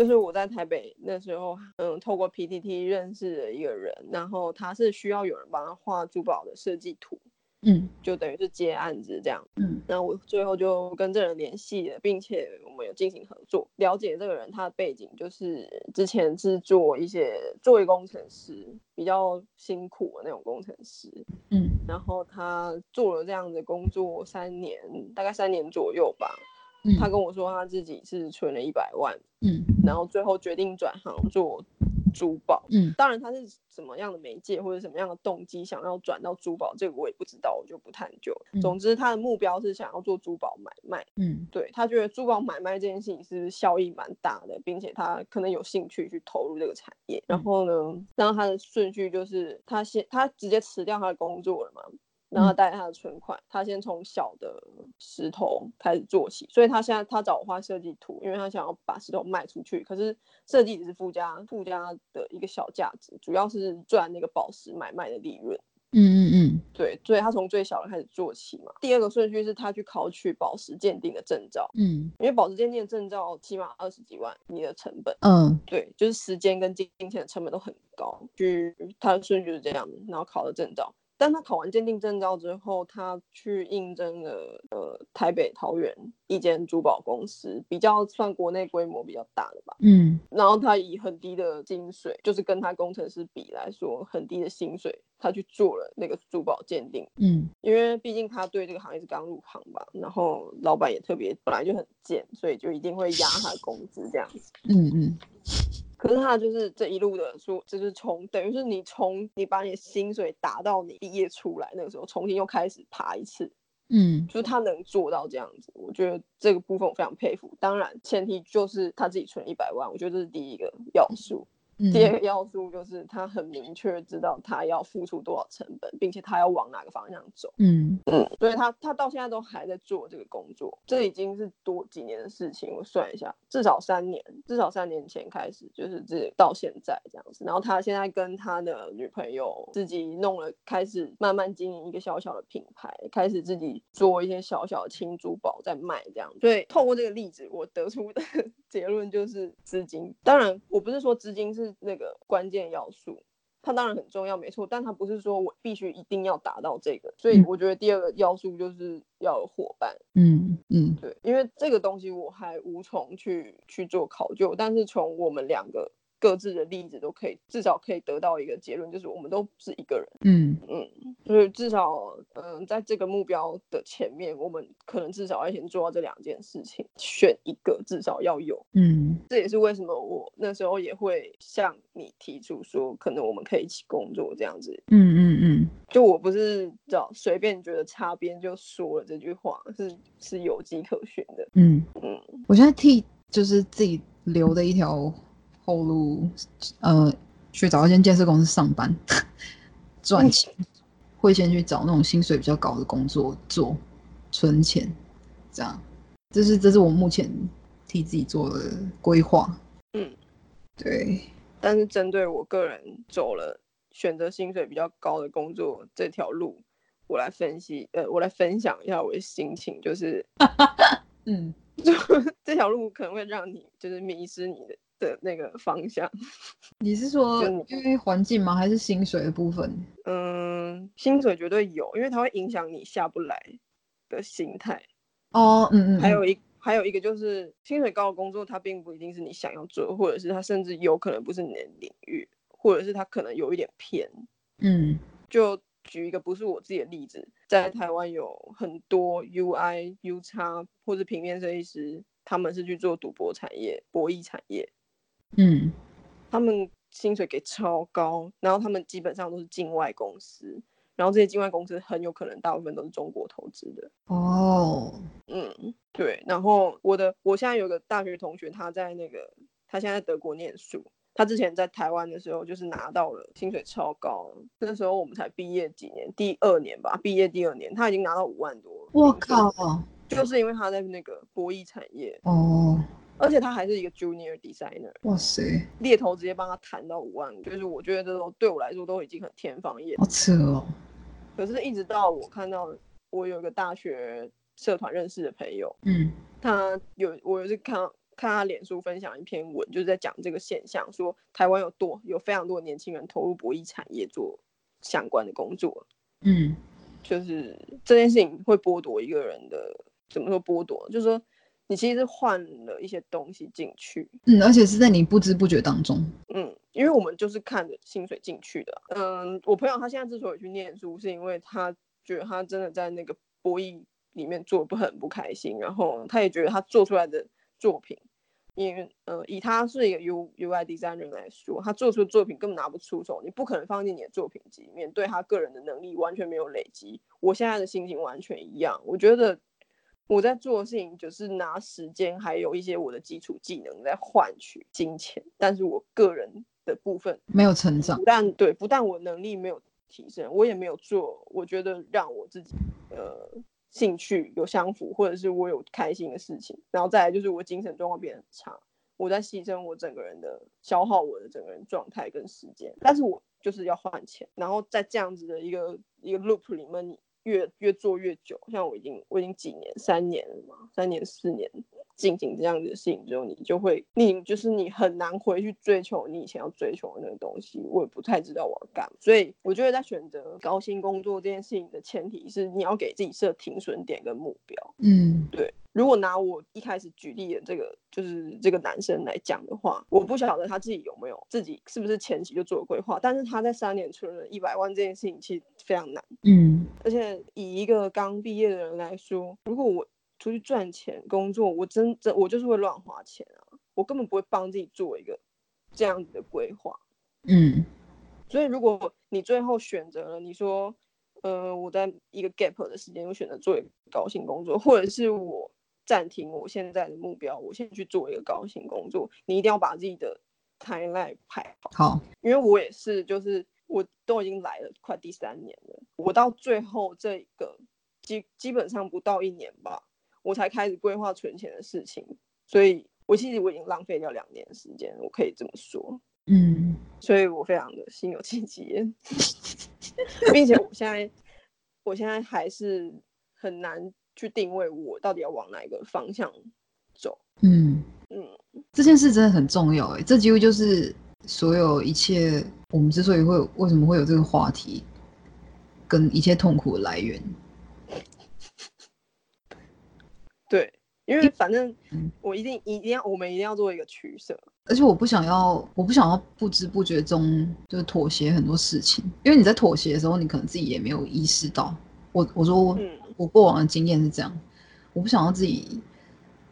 就是我在台北那时候，嗯，透过 PTT 认识了一个人，然后他是需要有人帮他画珠宝的设计图，嗯就等于是接案子这样。嗯那我最后就跟这人联系了，并且我们有进行合作。了解这个人他的背景，就是之前是做一些作为工程师，比较辛苦的那种工程师。嗯然后他做了这样的工作三年，大概三年左右吧。嗯，他跟我说他自己是存了一百万，嗯然后最后决定转行做珠宝。嗯当然他是什么样的媒介或者什么样的动机想要转到珠宝，这个我也不知道，我就不探究。嗯总之他的目标是想要做珠宝买卖，嗯对他觉得珠宝买卖这件事情是效益蛮大的，并且他可能有兴趣去投入这个产业。然嗯后呢，然后他的顺序就是他先他直接辞掉他的工作了嘛。然后嗯带他的存款，他先从小的石头开始做起，所以他现在他找我画设计图，因为他想要把石头卖出去。可是设计只是附加附加的一个小价值，主要是赚那个宝石买卖的利润。嗯嗯嗯对，所以他从最小的开始做起嘛。第二个顺序是他去考取宝石鉴定的证照，嗯因为宝石鉴定的证照起码二十几万，你的成本，嗯对，就是时间跟金金钱的成本都很高。去他的顺序是这样，然后考了证照。但他考完鉴定证照之后，他去应征了呃台北、桃园一间珠宝公司，比较算国内规模比较大的吧。嗯然后他以很低的薪水，就是跟他工程师比来说很低的薪水，他去做了那个珠宝鉴定。嗯因为毕竟他对这个行业是刚入行吧，然后老板也特别本来就很贱，所以就一定会压他的工资这样子。嗯嗯可是他就是这一路的说，就是从等于是你从你把你的薪水打到你毕业出来那个时候，重新又开始爬一次，嗯就是他能做到这样子，我觉得这个部分我非常佩服。当然前提就是他自己存一百万，我觉得这是第一个要素。嗯，第二个要素就是他很明确知道他要付出多少成本，并且他要往哪个方向走。嗯嗯，所以他他到现在都还在做这个工作，这已经是多几年的事情，我算一下，至少三年，至少三年前开始，就是这到现在这样子。然后他现在跟他的女朋友自己弄了，开始慢慢经营一个小小的品牌，开始自己做一些小小的轻珠宝在卖这样。所以透过这个例子，我得出的结论就是资金。当然，我不是说资金是那个关键要素，它当然很重要，没错，但它不是说我必须一定要达到这个，所以嗯我觉得第二个要素就是要有伙伴，嗯嗯对，因为这个东西我还无从去去做考究，但是从我们两个各自的例子都可以，至少可以得到一个结论，就是我们都是一个人，嗯。嗯，所以至少嗯，在这个目标的前面，我们可能至少要先做到这两件事情，选一个至少要有，嗯。这也是为什么我那时候也会向你提出说，可能我们可以一起工作这样子。嗯嗯嗯。就我不是找随便觉得擦边就说了这句话，是是有迹可循的。嗯。嗯，我现在替就是自己留的一条后路，呃，去找一间建设公司上班 赚钱，会先去找那种薪水比较高的工作做，存钱，这样，这是这是我目前替自己做的规划。嗯，对，但是针对我个人走了选择薪水比较高的工作这条路，我来分析，呃，我来分享一下我的心情，就是 嗯。就 这条路可能会让你就是迷失你的的那个方向。你是说就因为环境吗？还是薪水的部分？嗯，薪水绝对有，因为它会影响你下不来的心态。哦，嗯嗯，还有一还有一个就是薪水高的工作，它并不一定是你想要做，或者是它甚至有可能不是你的领域，或者是它可能有一点偏。嗯就举一个不是我自己的例子，在台湾有很多 UI、U 叉或者平面设计师，他们是去做赌博产业、博弈产业，嗯他们薪水给超高，然后他们基本上都是境外公司，然后这些境外公司很有可能大部分都是中国投资的。哦，嗯，对。然后我的我现在有个大学同学，他在那个他现在在德国念书，他之前在台湾的时候就是拿到了薪水超高，那时候我们才毕业几年，第二年吧，毕业第二年他已经拿到五万多。我！靠，就是因为他在那个博弈产业，哦，而且他还是一个 junior designer，哇塞，猎头直接帮他谈到五万，就是我觉得这都对我来说都已经很天方夜。好扯哦。可是，一直到我看到我有一个大学社团认识的朋友，嗯他有我有是看看他脸书分享一篇文，就是在讲这个现象，说台湾有多有非常多年轻人投入博弈产业做相关的工作，嗯就是这件事情会剥夺一个人的怎么说剥夺，就是说你其实是换了一些东西进去，嗯，而且是在你不知不觉当中。嗯，因为我们就是看着薪水进去的啊。嗯，我朋友他现在之所以去念书，是因为他觉得他真的在那个博弈里面做不很不开心，然后他也觉得他做出来的作品，因为呃，以他是一个 U UI designer 来说，他做出的作品根本拿不出手，你不可能放进你的作品集里面，对他个人的能力完全没有累积。我现在的心情完全一样，我觉得我在做的事情就是拿时间还有一些我的基础技能在换取金钱，但是我个人的部分没有成长不，但对，不但我能力没有提升，我也没有做我觉得让我自己呃兴趣有相符，或者是我有开心的事情。然后再来就是我精神状况变得很差，我在牺牲我整个人的消耗我的整个人状态跟时间，但是我就是要换钱，然后在这样子的一个一个 loop 里面，你越越做越久，像我已经我已经几年三年了嘛，三年四年进行这样子的事情之后，你就会你就是你很难回去追求你以前要追求的那个东西。我也不太知道我要干嘛，所以我觉得在选择高薪工作这件事情的前提是你要给自己设停损点跟目标。嗯对，如果拿我一开始举例的这个就是这个男生来讲的话，我不晓得他自己有没有自己是不是前期就做了规划，但是他在三年存了一百万这件事情其实非常难。嗯而且以一个刚毕业的人来说，如果我出去赚钱工作，我真真我就是会乱花钱啊，我根本不会帮自己做一个这样子的规划。嗯所以如果你最后选择了你说，呃，我在一个 gap 的时间，我选择做一个高薪工作，或者是我暂停我现在的目标，我先去做一个高薪工作，你一定要把自己的 timeline 排好。好，因为我也是，就是我都已经来了快第三年了，我到最后这个基基本上不到一年吧，我才开始规划存钱的事情，所以我其实我已经浪费掉两年时间，我可以这么说，嗯。所以我非常的心有戚戚焉，并且我现在我现在还是很难去定位我到底要往哪一个方向走，嗯，嗯。这件事真的很重要哎，这几乎就是所有一切我们之所以会有为什么会有这个话题，跟一切痛苦的来源。对，因为反正嗯我一定一定要，我们一定要做一个取舍。而且我不想要，我不想要不知不觉中就是妥协很多事情，因为你在妥协的时候，你可能自己也没有意识到。我我说我、嗯我过往的经验是这样，我不想要自己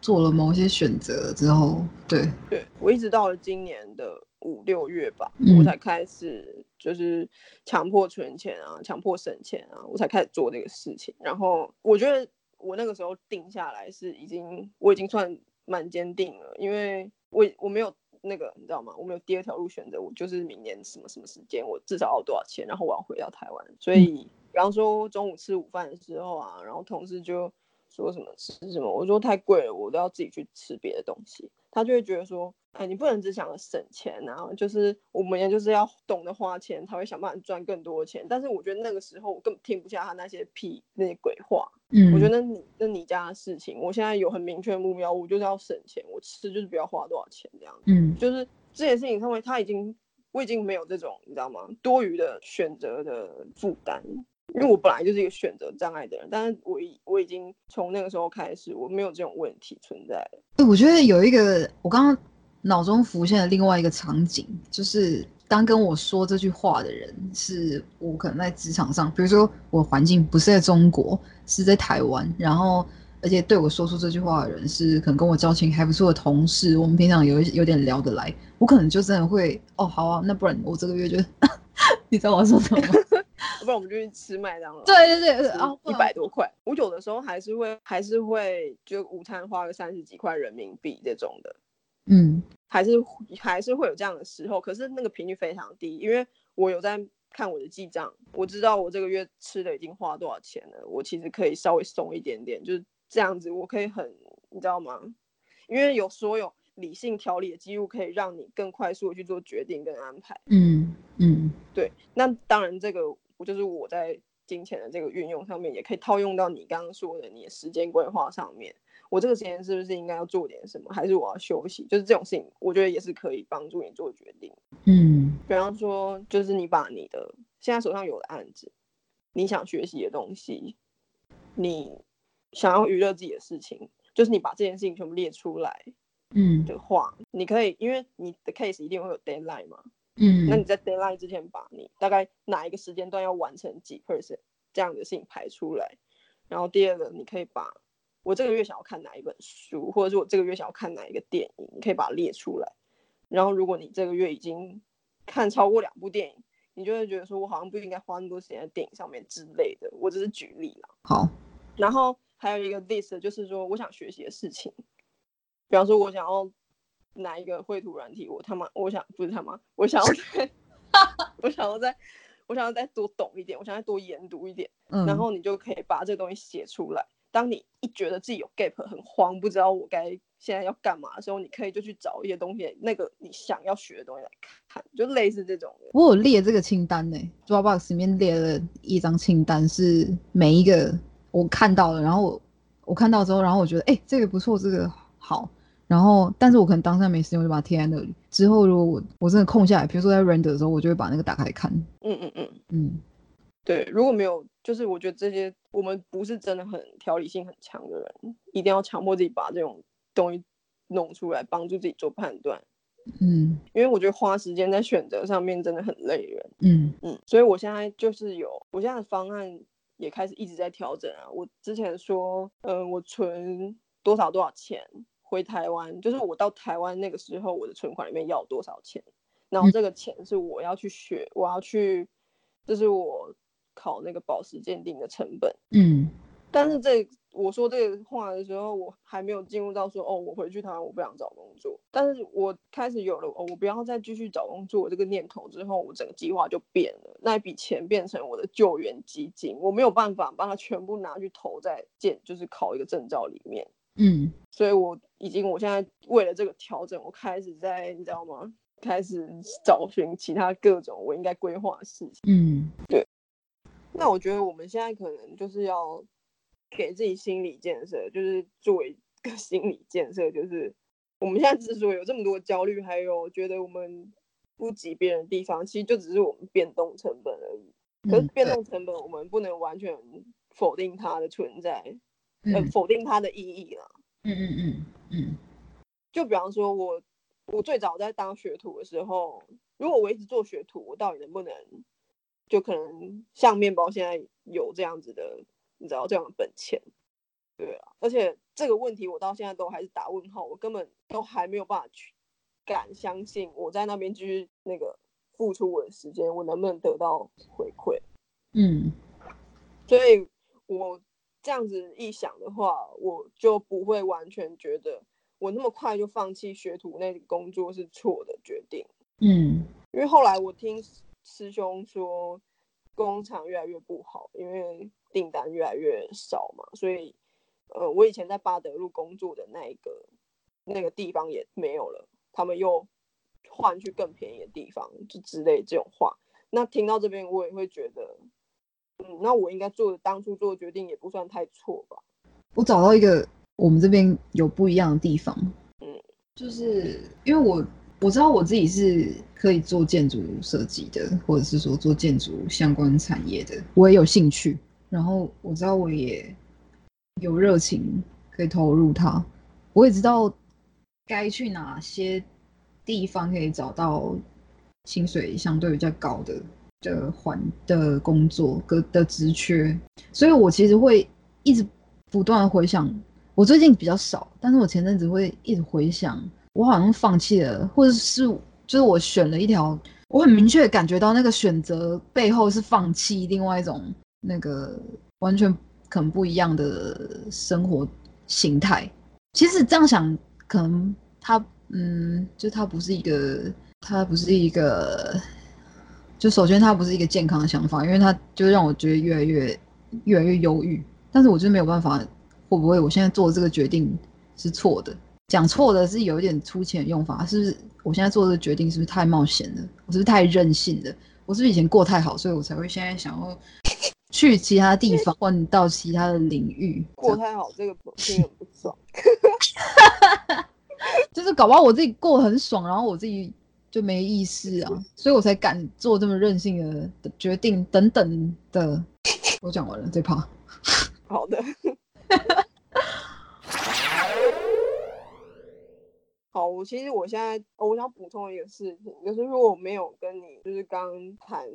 做了某些选择之后，对，对我一直到了今年的五六月吧，嗯我才开始就是强迫存钱啊，强迫省钱啊，我才开始做这个事情。然后我觉得我那个时候定下来是已经我已经算蛮坚定了，因为我我没有那个你知道吗？我没有第二条路选择，我就是明年什么什么时间我至少要多少钱，然后我要回到台湾。所以比方说中午吃午饭的时候啊，然后同事就说什么吃什么，我说太贵了，我都要自己去吃别的东西。他就会觉得说，哎，你不能只想着省钱啊，就是我们也就是要懂得花钱，才会想办法赚更多的钱。但是我觉得那个时候我根本听不下他那些屁那些鬼话，嗯，我觉得你那你家的事情，我现在有很明确的目标，我就是要省钱，我吃就是不要花多少钱这样子。嗯就是这件事情上面，他已经我已经没有这种你知道吗？多余的选择的负担，因为我本来就是一个选择障碍的人，但是我已我已经从那个时候开始，我没有这种问题存在了。欸我觉得有一个我刚刚脑中浮现的另外一个场景，就是当跟我说这句话的人是我可能在职场上，比如说我环境不是在中国，是在台湾，然后而且对我说出这句话的人是可能跟我交情还不错的同事，我们平常有有点聊得来，我可能就真的会哦好啊，那不然我这个月就，你知道我要说什么吗？不然我们就去吃麦当劳。对对对，啊，一百多块，我有的时候还是会还是会就午餐花个三十几块人民币这种的，嗯还是还是会有这样的时候，可是那个频率非常低，因为我有在看我的记账，我知道我这个月吃的已经花多少钱了，我其实可以稍微松一点点，就是这样子，我可以很，你知道吗？因为有所有理性调理的记录，可以让你更快速的去做决定跟安排。嗯嗯对，那当然这个我就是我在金钱的这个运用上面，也可以套用到你刚刚说的你的时间规划上面。我这个时间是不是应该要做点什么，还是我要休息？就是这种事情，我觉得也是可以帮助你做决定。嗯比方说，就是你把你的现在手上有的案子，你想学习的东西，你想要娱乐自己的事情，就是你把这件事情全部列出来嗯的话，你可以，因为你的 case 一定会有 deadline 嘛，嗯，那你在 deadline 之前把你大概哪一个时间段要完成几 percent 这样的事情排出来，然后第二个，你可以把我这个月想要看哪一本书，或者是我这个月想要看哪一个电影，你可以把它列出来。然后如果你这个月已经看超过两部电影，你就会觉得说我好像不应该花那么多时间在电影上面之类的。我只是举例啦。好，然后还有一个 list 就是说我想学习的事情，比方说我想要哪一个绘图软体，我他妈我想不是他妈，我想要再 我想要再我想要再多懂一点，我想要多研读一点，嗯，然后你就可以把这个东西写出来。当你一觉得自己有 gap 很慌，不知道我该现在要干嘛的时候，你可以就去找一些东西，那个你想要学的东西来看，就类似这种。我有列这个清单呢，Dropbox 里面列了一张清单，是每一个我看到了，然后我我看到之后，然后我觉得哎、诶这个不错，这个好，然后但是我可能当下没时间，我就把它贴在那里。之后如果我我真的空下来，比如说在 render 的时候，我就会把那个打开看。嗯嗯嗯。嗯对，如果没有，就是我觉得这些我们不是真的很条理性很强的人，一定要强迫自己把这种东西弄出来，帮助自己做判断。嗯因为我觉得花时间在选择上面真的很累人。嗯嗯，所以我现在就是有，我现在的方案也开始一直在调整啊。我之前说，嗯、我存多少多少钱回台湾，就是我到台湾那个时候，我的存款里面要有多少钱，然后嗯这个钱是我要去学，我要去，这是我考那个宝石鉴定的成本。嗯但是这我说这个话的时候，我还没有进入到说哦，我回去台湾我不想找工作。但是我开始有了哦，我不要再继续找工作这个念头之后，我整个计划就变了。那一笔钱变成我的救援基金，我没有办法把它全部拿去投在建，就是考一个证照里面。嗯所以我已经，我现在为了这个调整，我开始在你知道吗？开始找寻其他各种我应该规划的事情。嗯那我觉得我们现在可能就是要给自己心理建设，就是做一个 心理建设，就是我们现在之所以有这么多焦虑，还有觉得我们不及别人的地方，其实就只是我们变动成本而已。可是嗯变动成本，我们不能完全否定它的存在，呃，嗯否定它的意义了。嗯嗯嗯嗯就比方说我，我最早在当学徒的时候，如果我一直做学徒，我到底能不能就可能像面包现在有这样子的，你知道这样的本钱？对啊，而且这个问题我到现在都还是打问号，我根本都还没有办法去敢相信我在那边继续那个付出我的时间，我能不能得到回馈？嗯所以我这样子一想的话，我就不会完全觉得我那么快就放弃学徒那个工作是错的决定。嗯因为后来我听师师兄说，工厂越来越不好，因为订单越来越少嘛，所以呃，我以前在巴德路工作的那一个那个地方也没有了，他们又换去更便宜的地方，就之类这种话。那听到这边，我也会觉得，嗯，那我应该做的当初做的决定也不算太错吧。我找到一个我们这边有不一样的地方，嗯，就是因为我我知道我自己是可以做建筑设计的，或者是说做建筑相关产业的，我也有兴趣，然后我知道我也有热情可以投入它，我也知道该去哪些地方可以找到薪水相对比较高的的环的工作跟的职缺，所以我其实会一直不断回想，我最近比较少，但是我前阵子会一直回想，我好像放弃了，或者是就是我选了一条，我很明确感觉到那个选择背后是放弃另外一种那个完全可能不一样的生活形态。其实这样想，可能它嗯，就它不是一个，它不是一个，就首先它不是一个健康的想法，因为它就让我觉得越来越越来越忧郁。但是我就没有办法，会不会我现在做的这个决定是错的？讲错的是有一点粗浅的用法，是不是？我现在做这个决定是不是太冒险了？我是不是太任性了？我是不是以前过太好，所以我才会现在想要去其他地方，换到其他的领域？过太好，这个听很不爽。就是搞不好我自己过得很爽，然后我自己就没意思啊，所以我才敢做这么任性的决定等等的。我讲完了，最怕。好的。好，我其实我现在我想补充一个事情，就是如果我没有跟你就是刚谈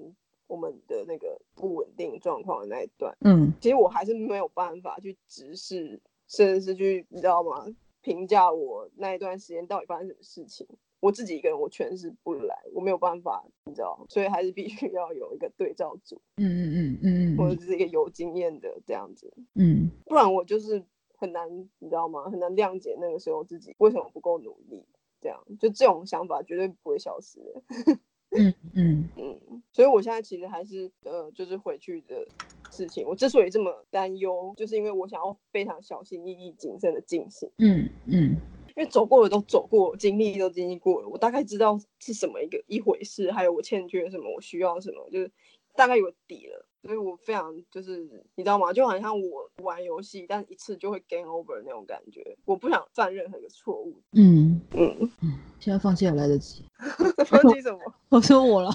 我们的那个不稳定状况的那一段，嗯，其实我还是没有办法去直视，甚至是去你知道吗？评价我那一段时间到底发生什么事情，我自己一个人我诠释不来，我没有办法，你知道，所以还是必须 要有一个对照组，嗯嗯嗯嗯嗯，或者是一个有经验的这样子，嗯，不然我就是很难，你知道吗？很难谅解那个时候自己为什么不够努力，这样就这种想法绝对不会消失的。嗯嗯 嗯，所以我现在其实还是呃，就是回去的事情。我之所以这么担忧，就是因为我想要非常小心翼翼、谨慎的进行。嗯嗯，因为走过的都走过，经历都经历过了，我大概知道是什么一个一回事，还有我欠缺什么，我需要什么，就是大概有底了。所以我非常就是你知道吗？就好像我玩游戏，但一次就会 game over 那种感觉。我不想犯任何一个错误。嗯嗯嗯，现在放弃也来得及。放弃什么？我说我了。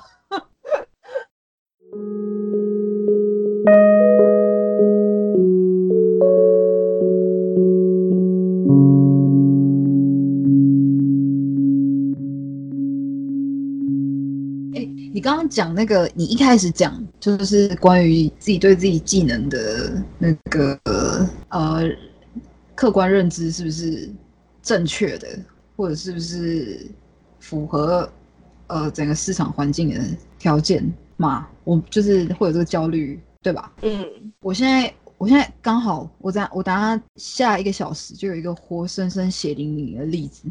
讲那个，你一开始讲就是关于自己对自己技能的那个呃客观认知是不是正确的，或者是不是符合呃整个市场环境的条件嘛？我就是会有这个焦虑，对吧？嗯，我现在。我现在刚好，我在我等下下一个小时就有一个活生生血淋淋的例子，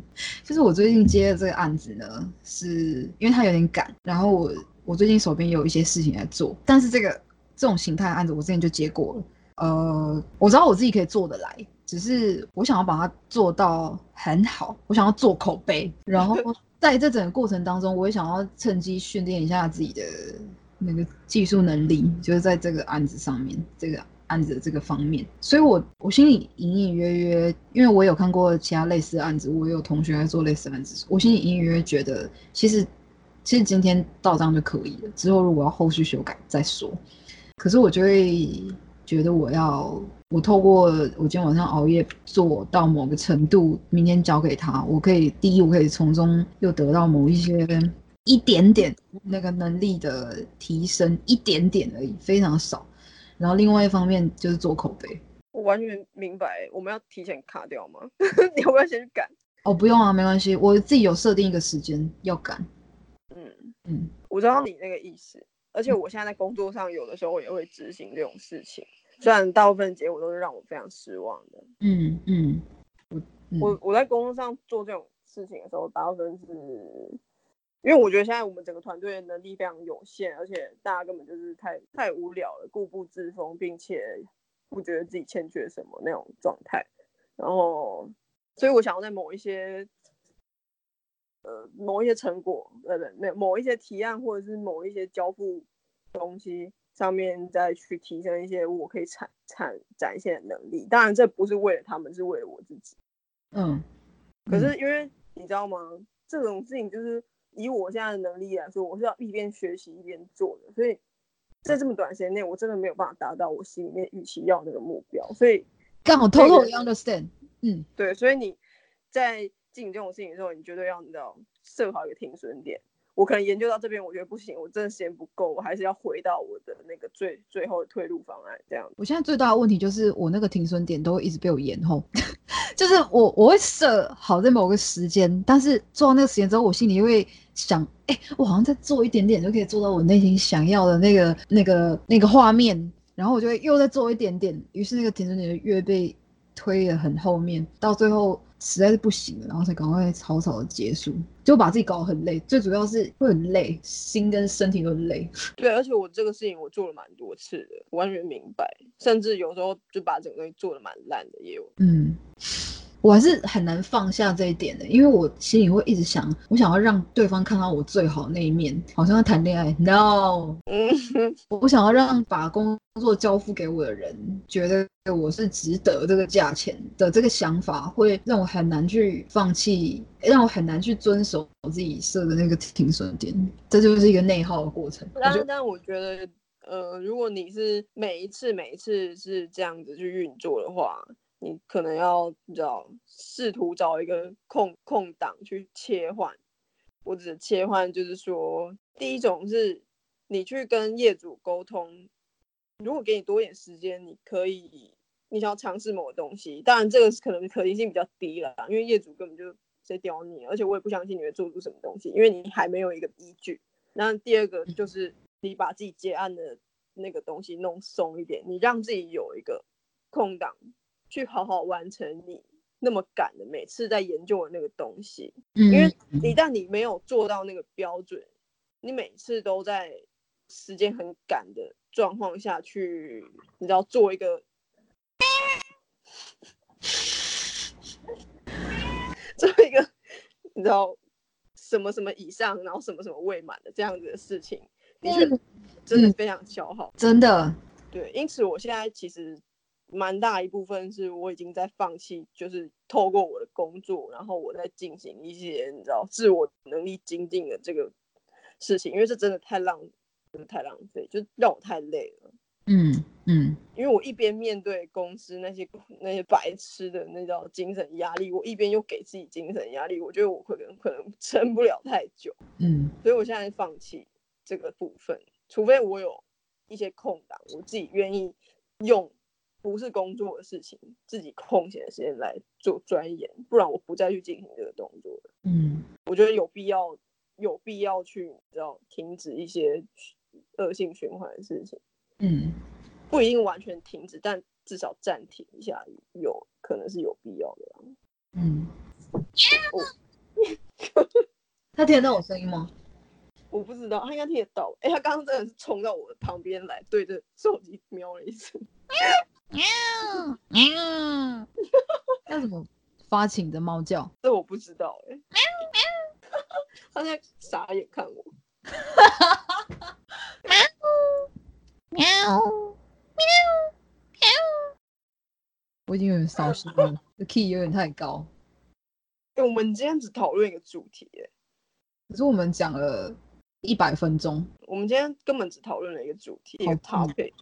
就是我最近接的这个案子呢，是因为它有点赶，然后我我最近手边有一些事情在做，但是这个这种形态的案子我之前就接过了，呃，我知道我自己可以做得来，只是我想要把它做到很好，我想要做口碑，然后 在这整个过程当中，我也想要趁机训练一下自己的那个技术能力，就是在这个案子上面这个。案子的这个方面，所以我我心里隐隐约约，因为我有看过其他类似的案子，我有同学在做类似案子，我心里隐隐约约觉得，其实其实今天到账就可以了，之后如果要后续修改再说。可是我就会觉得，我要我透过我今天晚上熬夜做到某个程度，明天交给他，我可以第一，我可以从中又得到某一些一点点那个能力的提升，一点点而已，非常少。然后另外一方面就是做口碑，我完全明白。我们要提前卡掉吗？你要不要先去赶？哦，不用啊，没关系。我自己有设定一个时间要赶。嗯嗯，我知道你那个意思。而且我现在在工作上，有的时候也会执行这种事情。虽然大部分结果都是让我非常失望的。嗯嗯，我我我在工作上做这种事情的时候，大部分是。因为我觉得现在我们整个团队的能力非常有限，而且大家根本就是太太无聊了，固步自封，并且不觉得自己欠缺什么那种状态。然后，所以我想要在某一些呃某一些成果，呃不没有某一些提案或者是某一些交付东西上面再去提升一些我可以产产展现的能力。当然，这不是为了他们，是为了我自己。嗯。可是因为你知道吗？这种事情就是。以我现在的能力来说，我是要一边学习一边做的，所以在这么短时间内，我真的没有办法达到我心里面预期要那个目标。所以刚好 totally understand，嗯，对，所以你在进这种事情的时候，你绝对要你知道设好一个停损点。我可能研究到这边，我觉得不行，我真的时间不够，我还是要回到我的那个最最后的退路方案。这样，我现在最大的问题就是我那个停损点都会一直被我延后，就是我我会设好在某个时间，但是做到那个时间之后，我心里会想，哎，我好像再做一点点就可以做到我内心想要的那个那个那个画面，然后我就会又再做一点点，于是那个停损点就越被推得很后面，到最后。实在是不行了，然后才赶快草草的结束，就把自己搞得很累。最主要是会很累，心跟身体都累。对，而且我这个事情我做了蛮多次的，完全明白。甚至有时候就把整个东西做的蛮烂的，也有。嗯，我还是很难放下这一点的，因为我心里会一直想，我想要让对方看到我最好那一面，好像在谈恋爱。No，嗯，我不想要让把工作交付给我的人觉得我是值得这个价钱的，这个想法会让我很难去放弃，让我很难去遵守我自己设的那个停损点，这就是一个内耗的过程。但但我觉得，呃，如果你是每一次每一次是这样子去运作的话，你可能要你知道试图找一个空空档去切换。我指的切换就是说，第一种是你去跟业主沟通，如果给你多一点时间，你可以你想要尝试某个东西，当然这个是可能可行性比较低了，因为业主根本就在刁你，而且我也不相信你会做出什么东西，因为你还没有一个依据。那第二个就是你把自己接案的那个东西弄松一点，你让自己有一个空档。去好好完成你那么赶的每次在研究的那个东西，因为一旦你没有做到那个标准，你每次都在时间很赶的状况下去，你知道做一个做一个你知道什么什么以上，然后什么什么未满的这样子的事情，的确真的非常消耗，真的。对，因此我现在其实。蛮大一部分是我已经在放弃，就是透过我的工作，然后我在进行一些你知道自我能力精进的这个事情，因为这真的太浪，真的太浪费，就让我太累了。嗯嗯，因为我一边面对公司那些那些白痴的那叫精神压力，我一边又给自己精神压力，我觉得我可能可能撑不了太久。嗯，所以我现在放弃这个部分，除非我有一些空档，我自己愿意用。不是工作的事情，自己空闲的时间来做钻研，不然我不再去进行这个动作了。嗯，我觉得有必要，有必要去，你知道，停止一些恶性循环的事情。嗯，不一定完全停止，但至少暂停一下，有可能是有必要的。嗯，他听得到我声音吗？我不知道，他应该听得到。哎，他刚刚真的是冲到我的旁边来，对着手机瞄了一声。喵喵，要怎么发情的猫叫？这我不知道哎。喵喵，它在傻眼看我。喵喵喵喵，我已经有点烧心了，这 key 有点太高。哎，我们今天只讨论一个主题哎，可是我们讲了一百分钟。我们今天根本只讨论了一个主题，一个 topic。